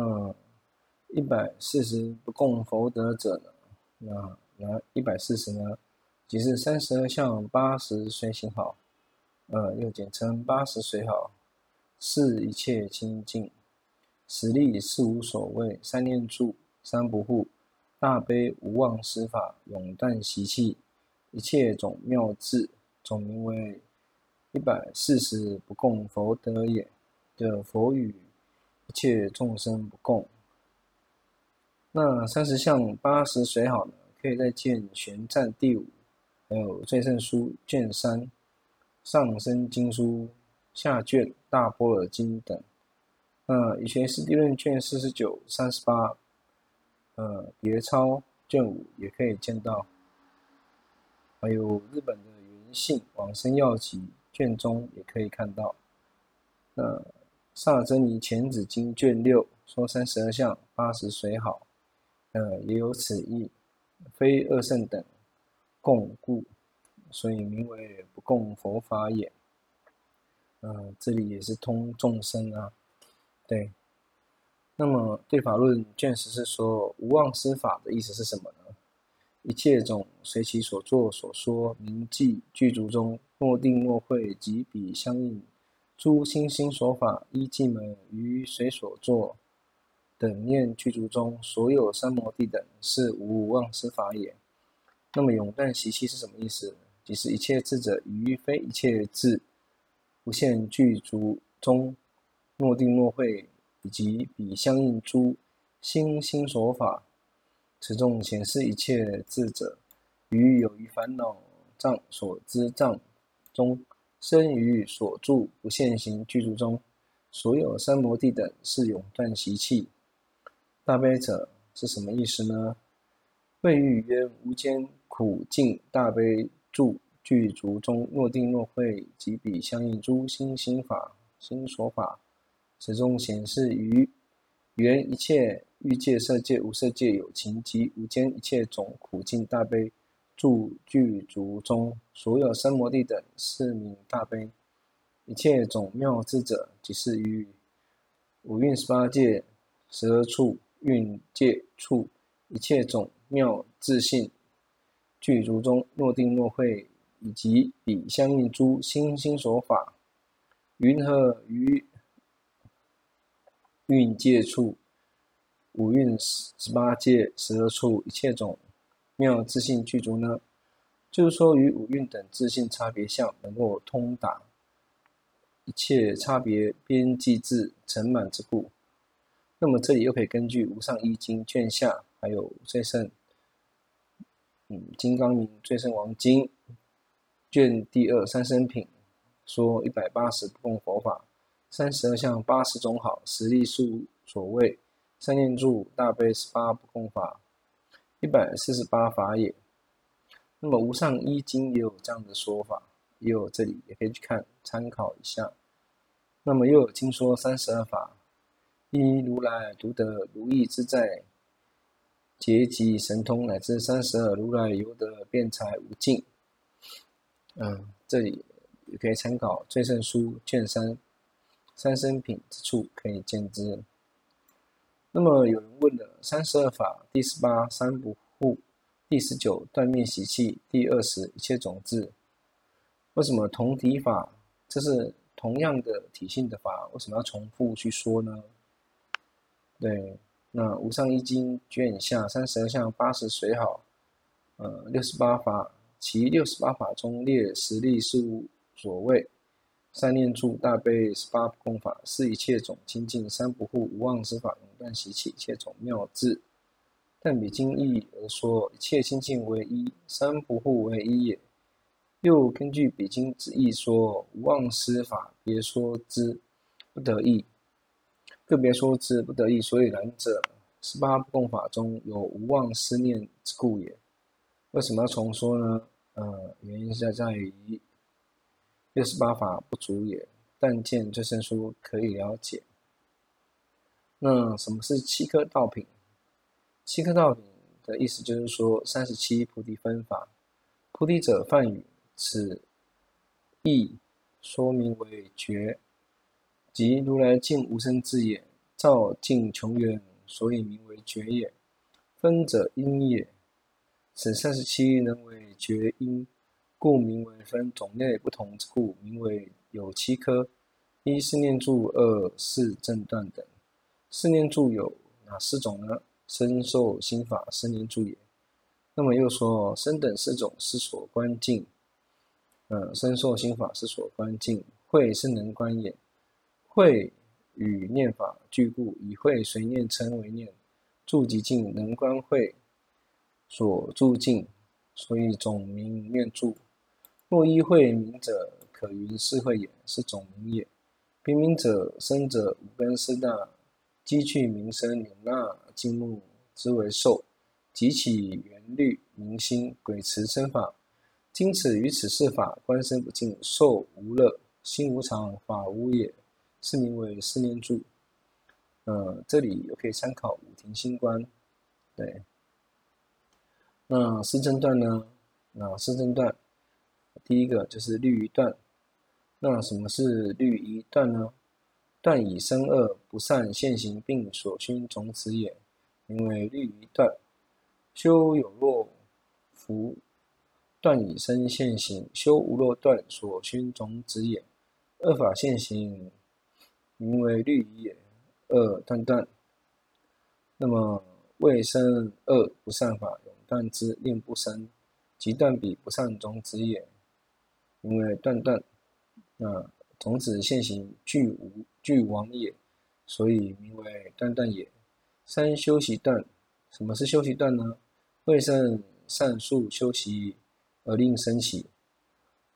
嗯，一百四十不共佛得者呢？那那一百四十呢？即是三十二相八十随行好，呃，又简称八十随好，是一切清净，实力是无所谓，三念住，三不护，大悲无忘施法，永断习气，一切种妙智，总名为一百四十不共佛得也。的佛语一切众生不共。那三十相八十随好呢？可以再见玄赞第五。还有《最胜书》卷三，《上生经书》下卷，《大波尔经》等。那《以前是地论》卷四十九、三十八，呃，别抄卷五也可以见到。还有日本的《云信往生要集》卷中也可以看到。那《萨真尼前子经》卷六说三十二相八十随好，呃，也有此意，非二圣等。共故，所以名为不共佛法也。嗯、这里也是通众生啊。对。那么对法论卷十是说无忘施法的意思是什么呢？一切种随其所作所说名记具足中，若定若会及彼相应诸心心所法依寂门于随所作等念具足中，所有三摩地等是无妄施法也。那么永断习气是什么意思？即是一切智者于非一切智，不限具足中，若定若会，以及彼相应诸心心所法，此众显示一切智者，于有余烦恼障所知障中，生于所住不现行具足中，所有三摩地等是永断习气。大悲者是什么意思呢？谓欲曰无间。苦尽大悲住具足中，若定若会，即彼相应诸心心法心所法，此中显示于缘一切欲界、色界、无色界有情及无间一切种苦尽大悲住具足中，所有三摩地等是名大悲。一切种妙智者，即是于五蕴十八界十二处蕴界处一切种妙智性。具足中若定若会，以及彼相应诸心心所法，云何于蕴界处、五蕴十八界十二处一切种妙智性具足呢？就是说，与五蕴等智性差别相能够通达一切差别边际智成满之故。那么这里又可以根据《无上一经》卷下，还有最胜。嗯，《金刚明最胜王经》卷第二三生品说一百八十不共佛法，三十二相八十种好，十力数所谓，三念住大悲十八不共法，一百四十八法也。那么《无上一经》也有这样的说法，也有这里也可以去看参考一下。那么又有经说三十二法，一如来独得如意自在。结集神通乃至三十二如来犹得辩才无尽。嗯，这里也可以参考《最胜书》卷三三生品之处可以见之。那么有人问了：三十二法第十八三不护，第十九断灭习气，第二十一切种子，为什么同体法？这是同样的体性的法，为什么要重复去说呢？对。那《无上一经》卷下三十二相八十随好，呃，六十八法，其六十八法中列十力是无所谓，三念住大悲十八不共法，是一切种清净，三不护无忘之法，断习气，一切种妙智。但比经义而说，一切清净为一，三不护为一也。又根据比经之意说，无妄施法别说之不得义。个别说之不得义，所以然者，十八不共法中有无妄思念之故也。为什么要重说呢？呃，原因是在于六十八法不足也，但见最胜书可以了解。那什么是七颗道品？七颗道品的意思就是说，三十七菩提分法，菩提者梵语，此义说名为觉。即如来净无生智也，照尽穷源，所以名为觉也。分者因也。此三十七能为觉因，故名为分。种类不同之故，名为有七科。一是念住，二是正断等。四念住有哪四种呢？身受心法四念住也。那么又说身等四种是所观境。呃，身受心法是所观境，慧是能观也。慧与念法俱故，以慧随念称为念。住即境，能观慧所住境，所以总名念住。若依慧名者，可云是慧也，是总名也。别名者，生者五根四大，积聚名声，有纳静穆之为受，即起缘虑名心，鬼持身法。今此于此是法，观身不净，受无乐，心无常，法无也，是名为四念住。呃，这里也可以参考五停心观。对，那四正断呢？那四正断，第一个就是律仪断。那什么是律仪断呢？断以生恶不善现行并所熏种子也，名为律于断。修有若夫。断以身现行，修无若断所熏种子也。恶法现行，名为律仪也。恶断断。那么未生恶不善法，永断之，令不生，即断彼不善种子也，名为断断。那种子现行俱无俱亡也，所以名为断断也。三修习断，什么是修习断呢？未生善数修习。而令生起，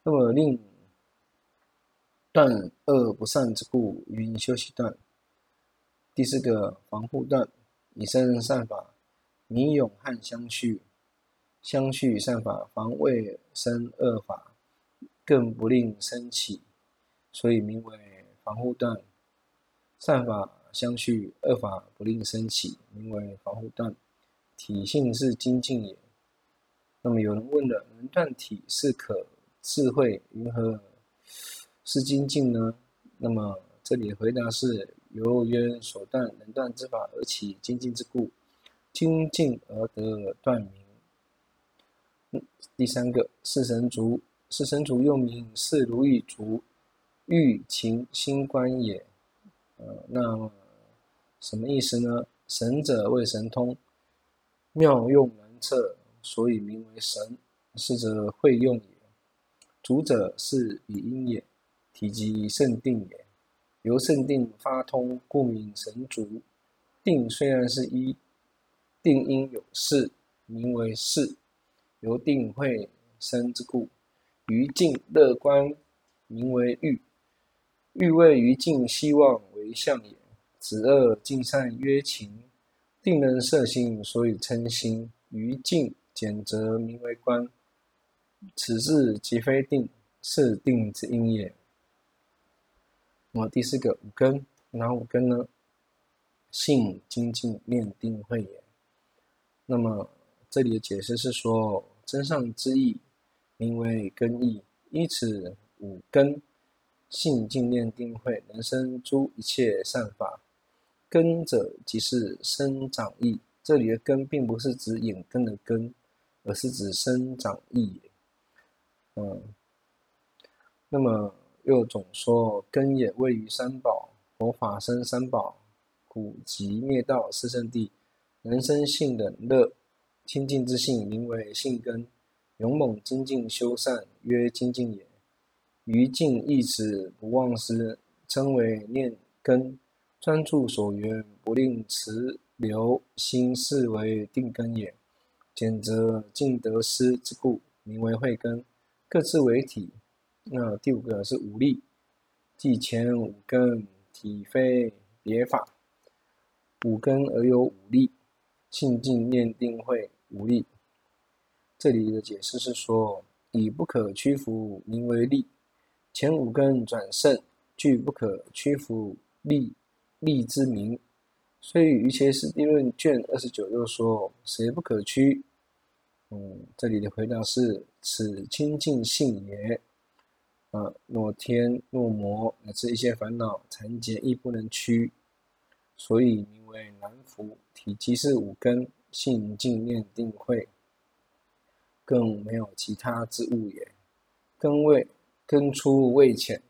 那么令断恶不善之故，云修习断。第四个防护断，以身善法，名勇汉相续，相续善法，防未生恶法，更不令生起，所以名为防护断。善法相续，恶法不令生起，名为防护断。体性是精进也。那么有人问了：能断体是可智慧，云何是精进呢？那么这里的回答是：由缘所断能断之法而起精进之故，精进而得断名。第三个四神足，四神足又名四如意足，欲勤心观也。那什么意思呢？神者谓神通，妙用难测。所以名为神，是则会用也。足者是以因也，体即圣定也。由圣定发通，故名神足。定虽然是一，定因有事，名为事。由定会生之故，于静乐观，名为欲。欲谓于静希望为相也。止恶尽善曰勤。定能摄心，所以称心。于静。简则名为观，此智即非定，是定之因也。那么第四个五根，哪五根呢？性、精进、念、定、慧也。那么这里的解释是说，真上之意，名为根意，依此五根，信、精、念、定、慧，能生诸一切善法。根者即是生长义，这里的根并不是指眼根的根。而是指生长义也，嗯，那么又总说根也位于三宝，佛法生三宝，古即灭道四圣地。人生信等乐，清净之性名为性根，勇猛精进修善曰精进也，于境一止不忘失，称为念根，专注所缘不令迟流心，是为定根也。简则尽得失之故，名为慧根，各自为体。那第五个是五力，即前五根体非别法，五根而有五力，信、精、念、定、慧五力。这里的解释是说，以不可屈服名为力，前五根转胜，具不可屈服力力之名。所以《瑜伽师地论》卷二十九又说：“谁不可屈？”嗯，这里的回答是：“此清净性也。”啊，若天若魔乃至一些烦恼缠结亦不能屈。所以名为南伏。体积是五根，性净念定慧，更没有其他之物也。根位根出未浅，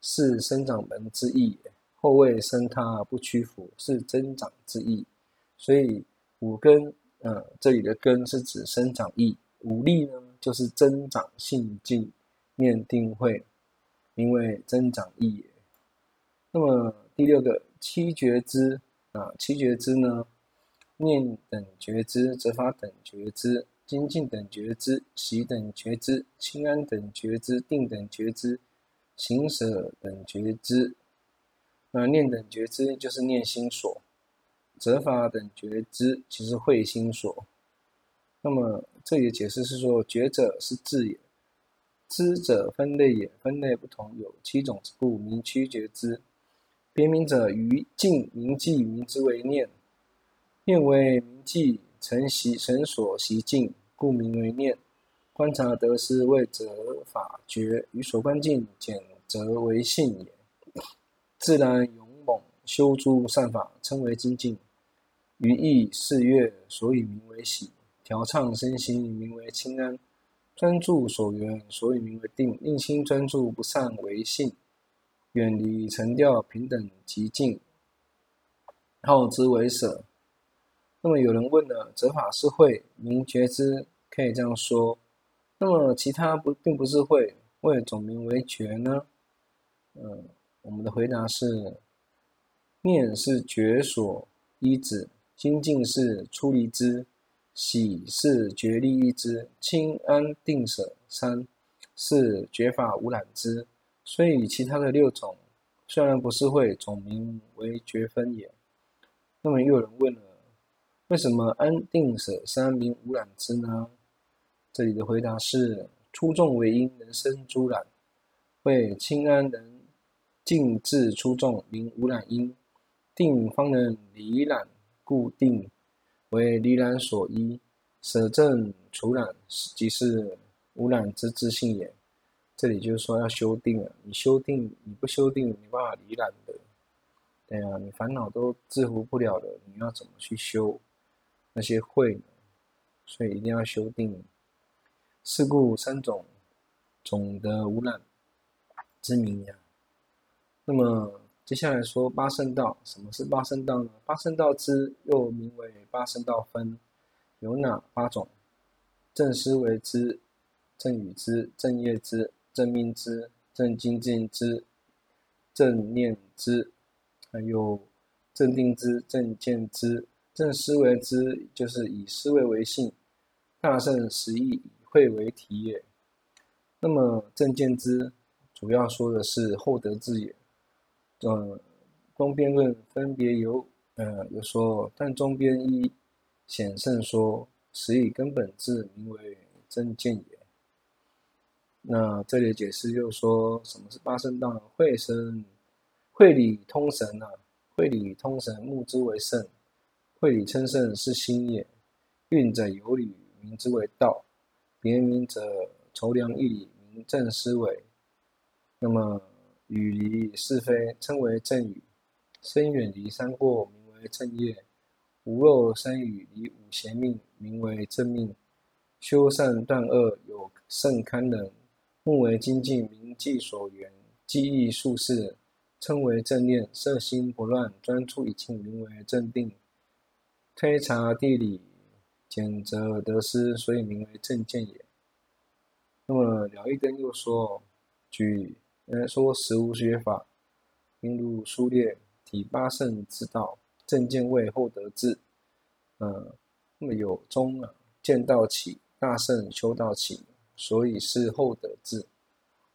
是生长门之意也。后未生他不屈服，是增长之意。所以五根，呃，这里的根是指生长意，五力呢就是增长性境念定慧，名为增长意也。那么第六个七觉支啊，七觉支呢，念等觉支，择法等觉支，精进等觉知，喜等觉知，轻安等觉知，定等觉知，行舍等觉知。那念等觉知就是念心所，择法等觉知其实慧心所。那么这里的解释是说，觉者是智也，知者分类也，分类不同，有七种之故，名七觉知。别名者，于静明记，名之为念。念为明记，成习神所习静，故名为念。观察得失，为则法觉，于所观境，检则为信也。自然勇猛，修诸善法，称为精进。于意事悦，所以名为喜。调畅身心，名为轻安。专注所缘，所以名为定。令心专注不散为信。远离尘调平等极静，号之为舍。那么有人问了：择法是慧，名觉知，可以这样说。那么其他不并不是慧，为总名为觉呢？嗯，我们的回答是：念是觉所依止，精进是出离之，喜是觉利依之，轻安定舍三是觉法无染之。所以，其他的六种虽然不是会，总名为觉分也。那么又有人问了：为什么安定舍三名无染之呢？这里的回答是：出众为因，能生诸染；为清安能静至出众，名无染因；定方能离染，故定为离染所依；舍正除染，即是无染之自性也。这里就是说要修定了，你修定，你不修定，没办法离染的。对啊，你烦恼都制服不了的，你要怎么去修那些会？所以一定要修订。是故三种总的污染之名呀。那么接下来说八圣道，什么是八圣道呢？八圣道之又名为八圣道分，有哪八种？正思维之、正语之、正业之。正命之、正精进之、正念之，还有正定之、正见之、正思维之，就是以思维为性，大圣实义以慧为体也。那么正见之主要说的是后得智也。嗯，中边论分别有，呃，有说，但中边一显圣说，实以根本智名为正见也。那这里解释就是说，什么是八圣道呢？慧生，慧理通神啊，慧理通神，目之为圣；会理称圣是心也。运者有理，名之为道；别名者筹量义理，名正思维。那么语离是非，称为正语；身远离三过，名为正业；无漏三语，离五邪命，名为正命；修善断恶，有甚堪能。目为精进，明记所缘，记忆术事，称为正念；色心不乱，专注一境，名为正定；推察地理，检则得失，所以名为正见也。那么了义根又说：举呃说实无学法，应如书列体八圣之道，正见位后得智。嗯，那么有宗啊，见道起，大圣修道起。所以是后得智。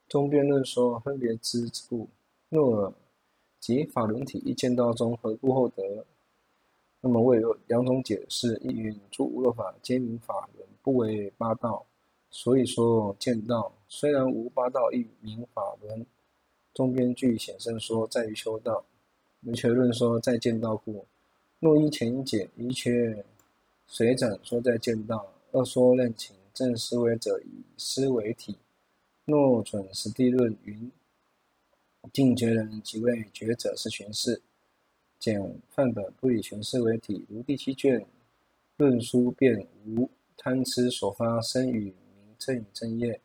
中辩论说分别之故，若即法轮体一见道中，何故后得？那么我有两种解释：一云诸无漏法皆名法轮，不为八道，所以说见道；虽然无八道，亦名法轮。中边具显圣说在于修道。唯觉论说在见道故。若依前解，一切随展说在见道，二说任情。正思维者以思为体，若准实地论云：尽觉人即为觉者是寻事，简范本不以权势为体，如第七卷论书便无贪痴所发生与名正与正业，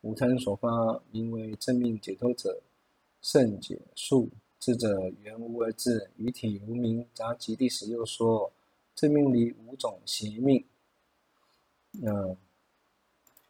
无贪所发名为正命解脱者，圣解数智者原无而至，于体无名杂集第十又说正命离五种邪命。嗯、